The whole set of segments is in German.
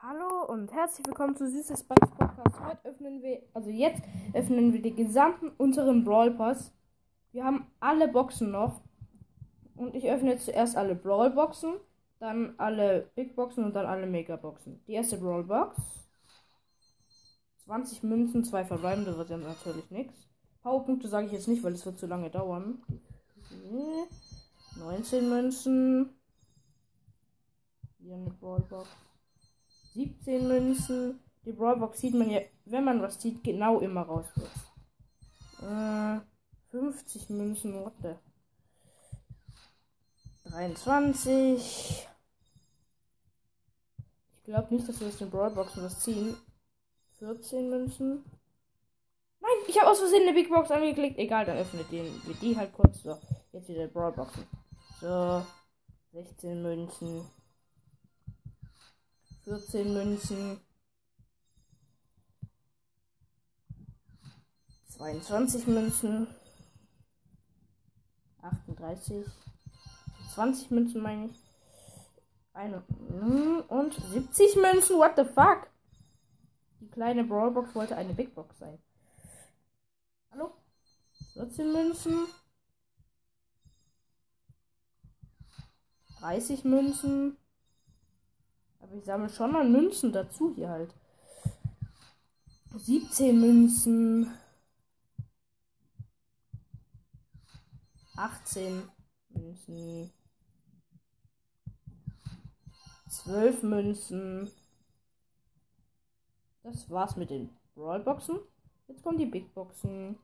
Hallo und herzlich willkommen zu Süßes Bugs Podcast. Heute öffnen wir, also jetzt öffnen wir den gesamten unteren Brawl Pass. Wir haben alle Boxen noch. Und ich öffne jetzt zuerst alle Brawl Boxen, dann alle Big Boxen und dann alle Mega Boxen. Die erste Brawl Box. 20 Münzen, zwei verbleibende wird ja natürlich nichts. Powerpunkte sage ich jetzt nicht, weil es wird zu lange dauern. 19 Münzen. Hier eine Brawlbox. 17 Münzen. Die Brawlbox sieht man ja, wenn man was sieht, genau immer raus. Äh, 50 Münzen, what the? 23. Ich glaube nicht, dass wir aus den Brawlboxen was ziehen. 14 Münzen. Nein, ich habe aus Versehen eine Big Box angeklickt. Egal, dann öffnet den, wir die halt kurz. So, jetzt wieder Brawlboxen. So, 16 Münzen. 14 Münzen. 22 Münzen. 38. 20 Münzen meine ich. Eine, und 70 Münzen. What the fuck? Die kleine Brawlbox wollte eine Big Box sein. Hallo? 14 Münzen. 30 Münzen. Aber ich sammle schon mal Münzen dazu hier halt. 17 Münzen. 18 Münzen. 12 Münzen. Das war's mit den Brawlboxen. Jetzt kommen die Big Boxen.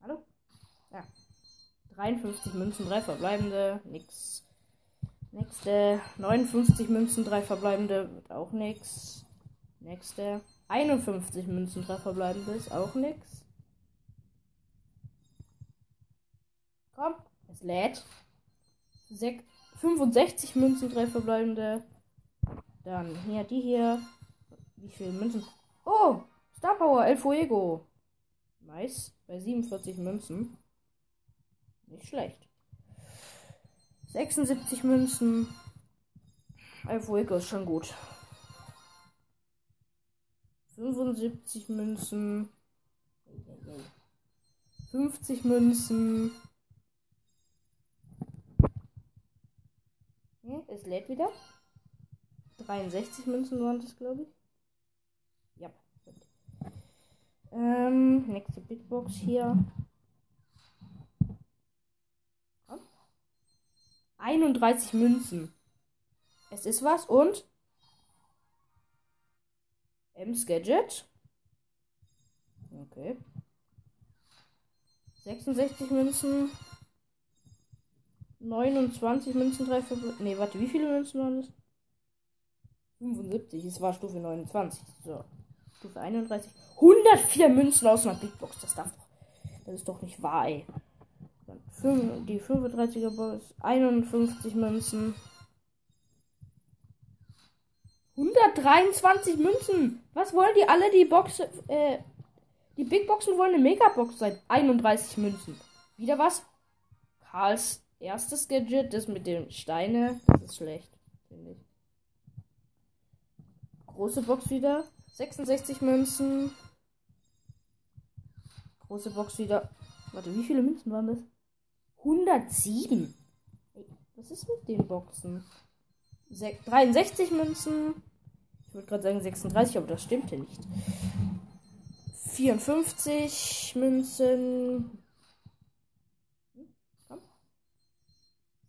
Hallo? Ja. 53 Münzen, 3 verbleibende, nix. Nächste. 59 Münzen, 3 verbleibende, wird auch nix. Nächste. 51 Münzen, 3 verbleibende, ist auch nix. Komm, es lädt. 65 Münzen, 3 verbleibende. Dann hier, die hier. Wie viele Münzen? Oh, Star Power, El Fuego. Nice. Bei 47 Münzen. Nicht schlecht. 76 Münzen. El Fuego ist schon gut. 75 Münzen. 50 Münzen. Hm, es lädt wieder. 63 Münzen waren das, glaube ich. Ja. Ähm, nächste Big Box hier. 31 Münzen. Es ist was und M's Gadget. Okay. 66 Münzen. 29 Münzen, 3 für. Ne, warte, wie viele Münzen waren das? 75. Es war Stufe 29. So. Stufe 31. 104 Münzen aus einer Big Box. Das darf doch. Das ist doch nicht wahr, ey. Die 35er Box. 51 Münzen. 123 Münzen. Was wollen die alle? Die Box. Äh, die Big Boxen wollen eine Megabox sein. 31 Münzen. Wieder was? Karls erstes Gadget, das mit den Steine. Das ist schlecht, finde ich. Große Box wieder. 66 Münzen. Große Box wieder. Warte, wie viele Münzen waren das? 107. Hey, was ist mit den Boxen? Se 63 Münzen. Ich würde gerade sagen 36, aber das stimmt ja nicht. 54 Münzen.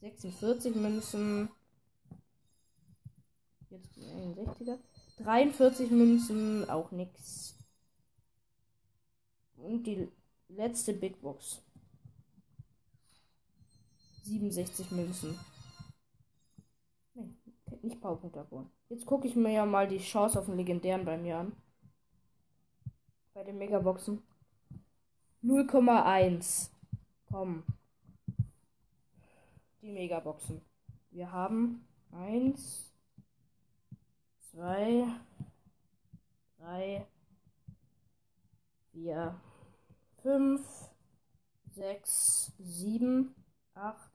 46 Münzen. Jetzt 61er. 43 Münzen, auch nix. Und die letzte Big Box. 67 Münzen. Nee, nicht Powerpunkte abholen. Jetzt gucke ich mir ja mal die Chance auf den legendären bei mir an. Bei den Megaboxen. 0,1. Komm die Megaboxen. Wir haben 1, 2, 3, 4, 5, 6, 7, 8,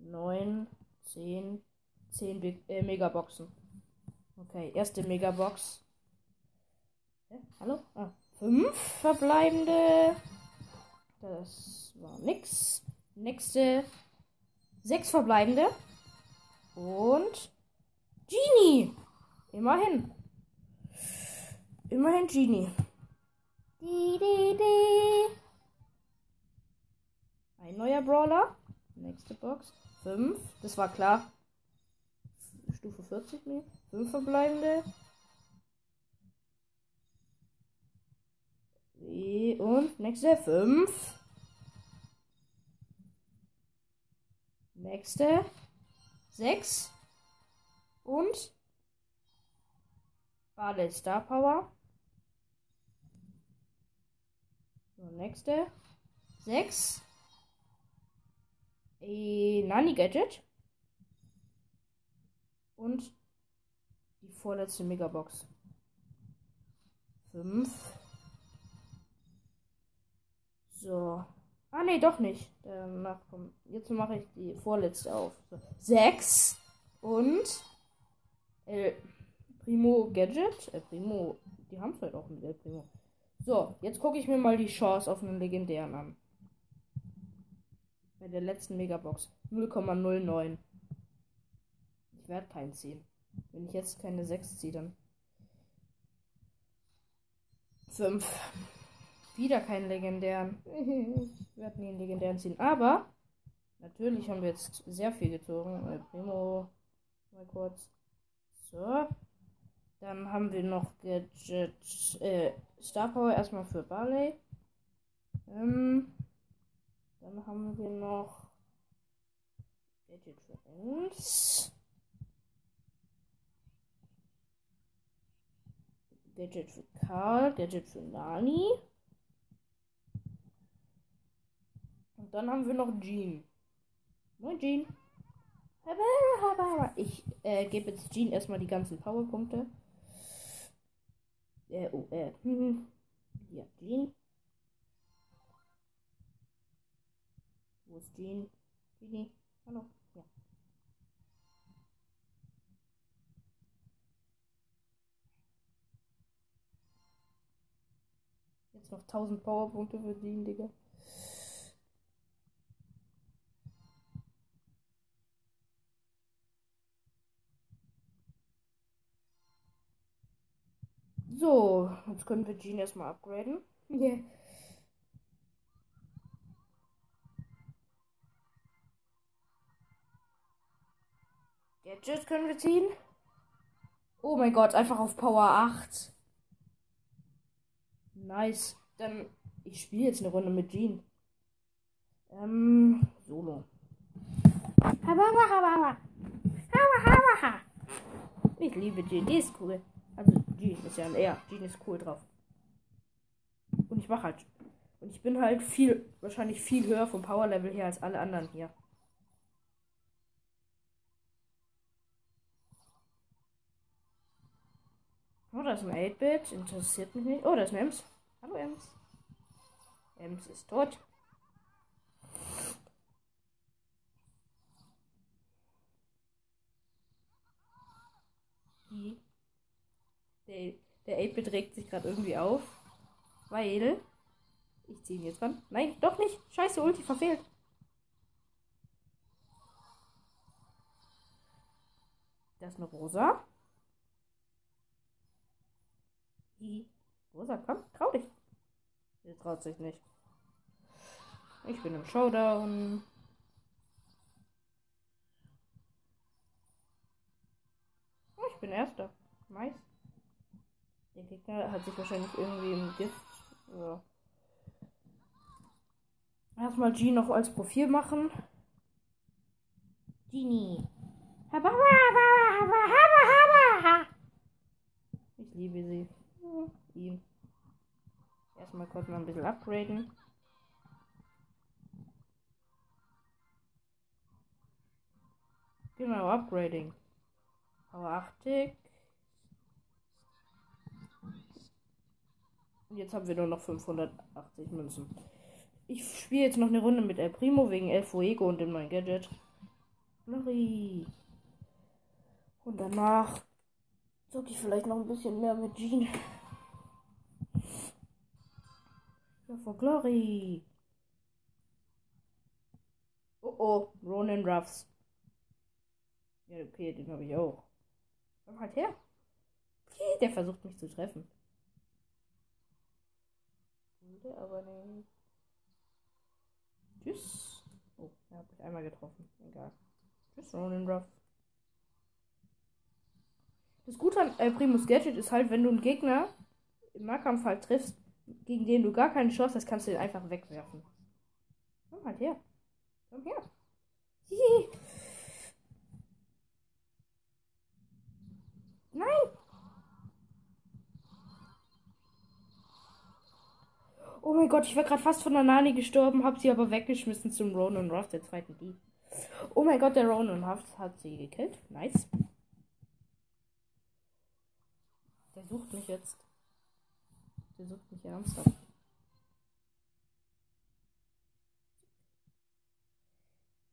9, 10, 10 Big, äh, Megaboxen. Okay, erste Megabox. Hä? Hallo? Ah, fünf verbleibende. Das war nix. Nächste. Sechs verbleibende. Und. Genie! Immerhin. Immerhin Genie. Die, die, die. Ein neuer Brawler. Nächste Box. 5. Das war klar. Stufe 40, nee. 5 verbleibende. Und nächste 5. Nächste 6. Und Bade Star Power. So, nächste 6 äh, Nani Gadget. Und die vorletzte Megabox. Fünf. So. Ah, nee, doch nicht. Danach kommt. Jetzt mache ich die vorletzte auf. So. Sechs. Und. El Primo Gadget. El Primo. Die haben es halt auch mit El Primo. So, jetzt gucke ich mir mal die Chance auf einen legendären an. Bei der letzten Megabox. 0,09. Ich werde keinen ziehen. Wenn ich jetzt keine 6 ziehe, dann. 5. Wieder keinen legendären. ich werde nie einen legendären ziehen. Aber natürlich haben wir jetzt sehr viel gezogen. El Primo. Mal kurz. So. Dann haben wir noch Gadget, äh, Star Power erstmal für Barley. Ähm, haben wir noch Gadget für Ems. Gadget für Karl, Gadget für Nani. Und dann haben wir noch Jean. Moin Jean. Ich äh, gebe jetzt Jean erstmal die ganzen Powerpunkte. Äh, oh, äh, hm. Ja, Jean. Wo ist Jean? Genie? Hallo? Ja. Jetzt noch 1000 Powerpunkte für Jean, Digga. So, jetzt können wir Jean erstmal upgraden. Yeah. Gadget können wir ziehen. Oh mein Gott, einfach auf Power 8. Nice. Dann, ich spiele jetzt eine Runde mit Jean. Ähm, Solo. Ich liebe Jean, die ist cool. Also Jean ist ja ein R. Jean ist cool drauf. Und ich mache halt. Und ich bin halt viel, wahrscheinlich viel höher vom Power Level her als alle anderen hier. Oh, da ist ein 8-Bit. Interessiert mich nicht. Oh, da ist ein Ems. Hallo Ems. Ems ist tot. Der 8-Bit regt sich gerade irgendwie auf. Weil. Ich ziehe ihn jetzt ran. Nein, doch nicht. Scheiße, Ulti verfehlt. Das ist eine Rosa. Die Rosa, komm, trau dich. Sie traut sich nicht. Ich bin im Showdown. Oh, ich bin Erster. Nice. Der Gegner hat sich wahrscheinlich irgendwie im Gift. Ja. Erstmal G noch als Profil machen. Genie. Ich liebe sie. Ihm. Erstmal kurz mal ein bisschen upgraden. Genau, Upgrading. Power 80. Jetzt haben wir nur noch 580 Münzen. Ich spiele jetzt noch eine Runde mit El Primo wegen El Fuego und dem neuen Gadget. Flurry. Und danach zocke ich vielleicht noch ein bisschen mehr mit Jean. Ja, for Glory. Oh oh, Ronin Ruffs. Ja, okay, den habe ich auch. Komm halt her. Der versucht mich zu treffen. Würde aber nicht. Tschüss. Oh, er hat mich einmal getroffen. Egal. Tschüss, Ronin Ruff. Das Gute an äh, Primus Gadget ist halt, wenn du einen Gegner im Nahkampf halt triffst, gegen den du gar keine Chance hast, kannst du ihn einfach wegwerfen. Komm halt her. Komm her. Hihi. Nein! Oh mein Gott, ich war gerade fast von der Nani gestorben, hab sie aber weggeschmissen zum Ronan Ruff, der zweiten Dieb. Oh mein Gott, der Ronan Ruff hat sie gekillt. Nice. Der sucht mich jetzt. Der sucht mich ernsthaft.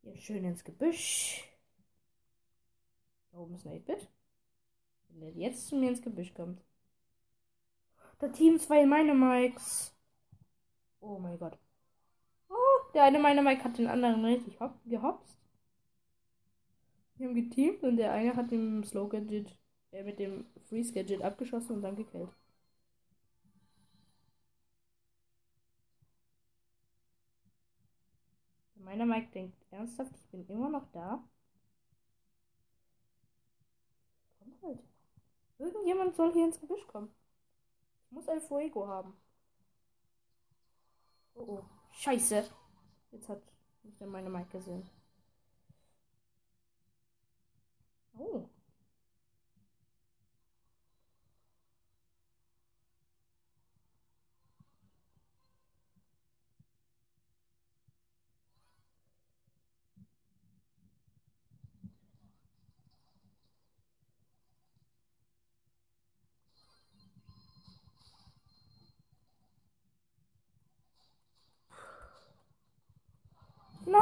Hier schön ins Gebüsch. Da oben ist ein 8-Bit. Wenn der jetzt zu mir ins Gebüsch kommt. Da Team 2 meine Mikes. Oh mein Gott. Oh, der eine meiner Mike hat den anderen richtig gehopst. Wir haben geteamt und der eine hat den Slow Gadget, äh, mit dem Freeze Gadget abgeschossen und dann gekillt. Meiner Mike denkt ernsthaft, ich bin immer noch da. Komm halt. Irgendjemand soll hier ins Gebüsch kommen. Ich muss ein Fuego haben. Oh oh. Scheiße. Jetzt hat mich dann meine Mike gesehen. Oh.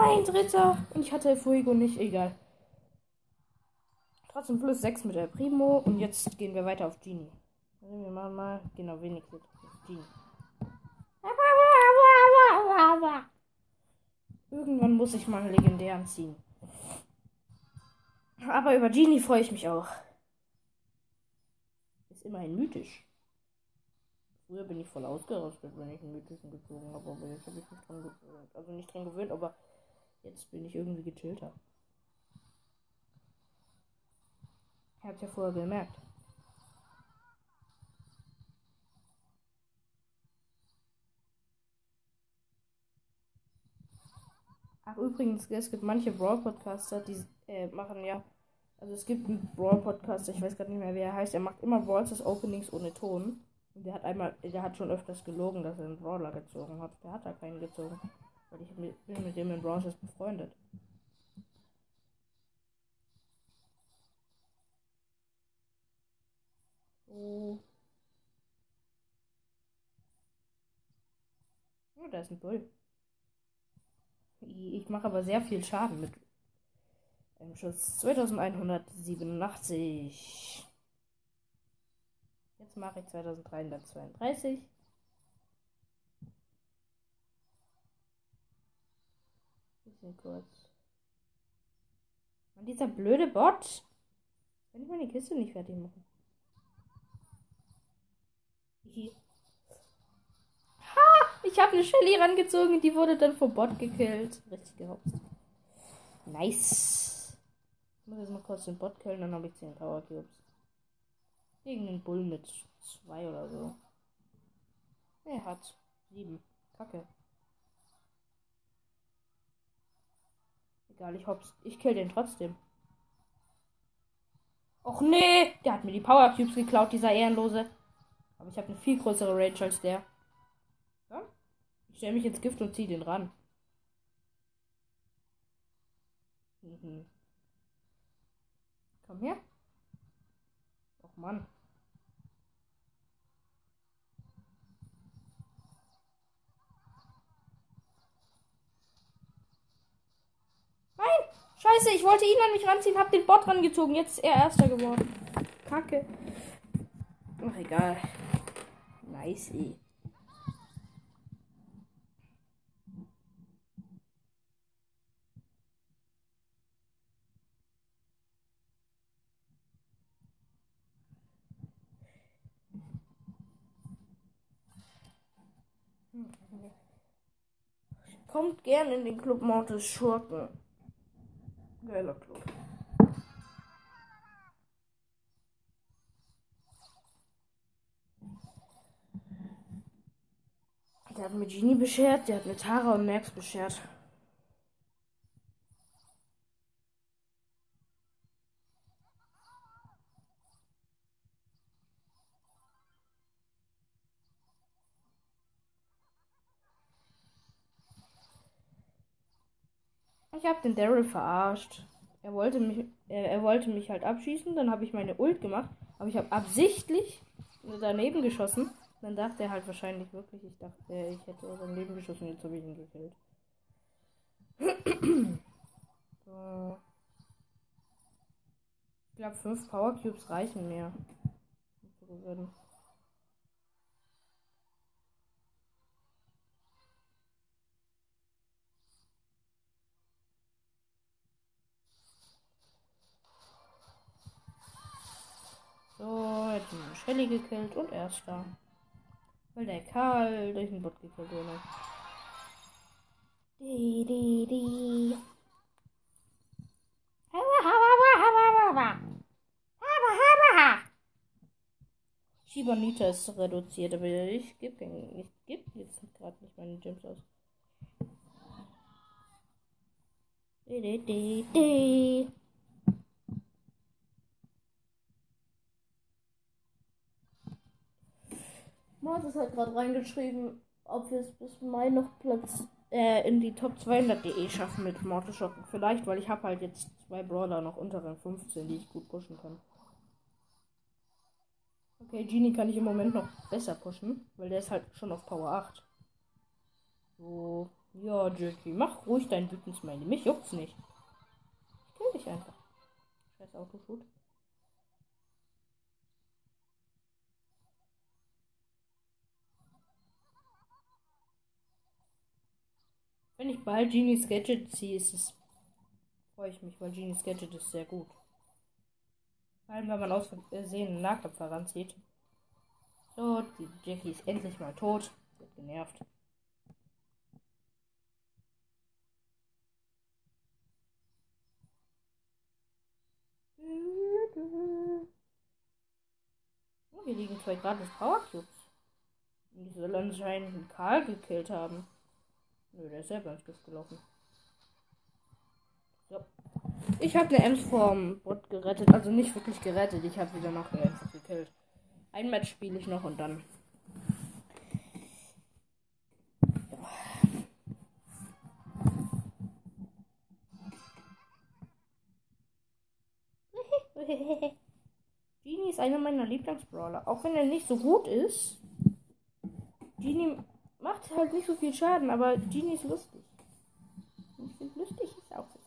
Nein, dritter. Und ich hatte Fuego nicht. Egal. Trotzdem plus 6 mit der Primo. Und jetzt gehen wir weiter auf Genie. Also wir machen mal. Genau, wenigstens. Genie. Irgendwann muss ich mal einen legendären ziehen. Aber über Genie freue ich mich auch. Ist immerhin mythisch. Früher bin ich voll ausgerastet, wenn ich einen mythischen gezogen habe, aber jetzt habe ich mich dran gewöhnt. Also nicht dran gewöhnt, aber Jetzt bin ich irgendwie gechillter. Ihr habt ja vorher gemerkt. Ach, übrigens, es gibt manche Brawl-Podcaster, die äh, machen ja. Also, es gibt einen Brawl-Podcaster, ich weiß gerade nicht mehr, wie er heißt. Er macht immer Brawls Openings ohne Ton. Und der hat einmal, der hat schon öfters gelogen, dass er einen Brawler gezogen hat. Der hat da keinen gezogen. Weil ich bin mit dem in Brawlers befreundet. Oh. Oh, da ist ein Bull. Ich mache aber sehr viel Schaden mit einem Schuss. 2187. Jetzt mache ich 2332. Bisschen kurz. Und dieser blöde Bot. Kann ich meine Kiste nicht fertig machen? Ha! Ich habe eine Shelly rangezogen, die wurde dann vom Bot gekillt. Richtig gehopst. Nice. Ich muss jetzt mal kurz den Bot killen, dann habe ich 10 Power Cubes. Gegen den Bull mit 2 oder so. Er hat 7. Kacke. Egal, ich hops. Ich kill den trotzdem. Och nee, der hat mir die Power Cubes geklaut, dieser Ehrenlose. Aber ich habe eine viel größere Range als der. Ja? Ich stelle mich ins Gift und ziehe den ran. Mhm. Komm her. Och Mann. Scheiße, ich wollte ihn an mich ranziehen, hab den Bot rangezogen. Jetzt ist er erster geworden. kacke. Ach, egal. Nice, eh. Kommt gern in den Club Mortis Schurken. Geiler Club. Der hat mir Genie beschert, der hat mir Tara und Max beschert. Ich habe den Daryl verarscht. Er wollte mich, er, er wollte mich halt abschießen. Dann habe ich meine Ult gemacht, aber ich habe absichtlich daneben geschossen. Dann dachte er halt wahrscheinlich wirklich, ich dachte, ich hätte daneben geschossen. Jetzt habe ich ihn gekillt. so. Ich glaube, fünf Power Cubes reichen mehr. Shelly gekillt und erster. Weil der Karl durch den Bot gekillt wurde. Die, die, die. Shibanita ist reduziert, aber ich gebe ich geb jetzt gerade nicht meine Gems aus. Die, die, die, die. Martis hat gerade reingeschrieben, ob wir es bis Mai noch Platz äh, in die Top 200.de schaffen mit Mortischocken. Vielleicht, weil ich habe halt jetzt zwei Brawler noch unter Rang 15, die ich gut pushen kann. Okay, Genie kann ich im Moment noch besser pushen, weil der ist halt schon auf Power 8. So, ja, Jackie, mach ruhig dein Wütensmiley. Mich juckt's nicht. Ich kill dich einfach. Scheiß Autoshoot. Wenn ich bald Genies Gadget ziehe, ist es. freue ich mich, weil Genies Gadget ist sehr gut. Vor allem, wenn man aus Versehen einen Nahkampf heranzieht. So, die Jackie ist endlich mal tot. Wird genervt. Oh, hier liegen zwei gratis Power Cubes. Die soll anscheinend einen Karl gekillt haben. Nö, der ist selber ins Gift gelaufen. So. Ich habe eine Ems vom Bot gerettet. Also nicht wirklich gerettet. Ich habe sie danach einfach gekillt. Ein Match spiele ich noch und dann. Genie ist einer meiner Lieblingsbrawler. Auch wenn er nicht so gut ist. Genie macht halt nicht so viel Schaden, aber Genie ist lustig. Ich finde, lustig ist auch lustig.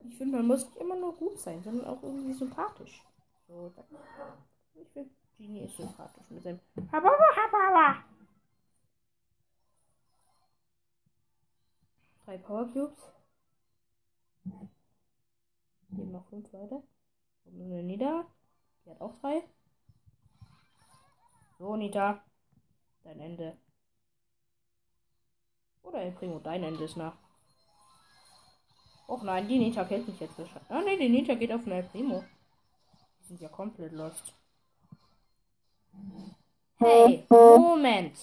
Ich finde, man muss nicht immer nur gut sein, sondern auch irgendwie sympathisch. So, ich finde, Genie ist sympathisch mit seinem Hababa Hababa. Drei Power Cubes. Gehen noch fünf weiter. Kommt eine Nida. Die hat auch drei. So, Nita. Dein Ende. Oder El Primo, dein Ende ist nach. Och nein, die Nita kennt mich jetzt wahrscheinlich. Ah ne, die Nita geht auf den El Primo. Die sind ja komplett lost. Hey, Moment.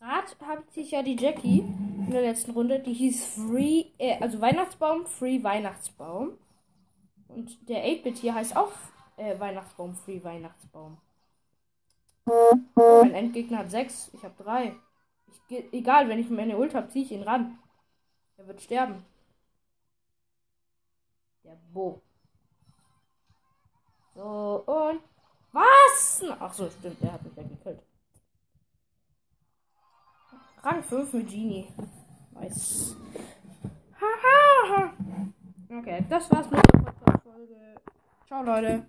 Gerade hat sich ja die Jackie in der letzten Runde, die hieß Free, äh, also Weihnachtsbaum, Free Weihnachtsbaum. Und der 8-Bit hier heißt auch äh, Weihnachtsbaum, Free Weihnachtsbaum. Mein Endgegner hat 6, ich habe 3. Ich, egal, wenn ich meine Ult habe, ziehe ich ihn ran. Er wird sterben. Der Bo. So, und. Was? Ach so, stimmt, der hat mich ja gekillt. Rang 5 mit Genie. Nice. Haha. okay, das war's mit der Podcast-Folge. Ciao, Leute.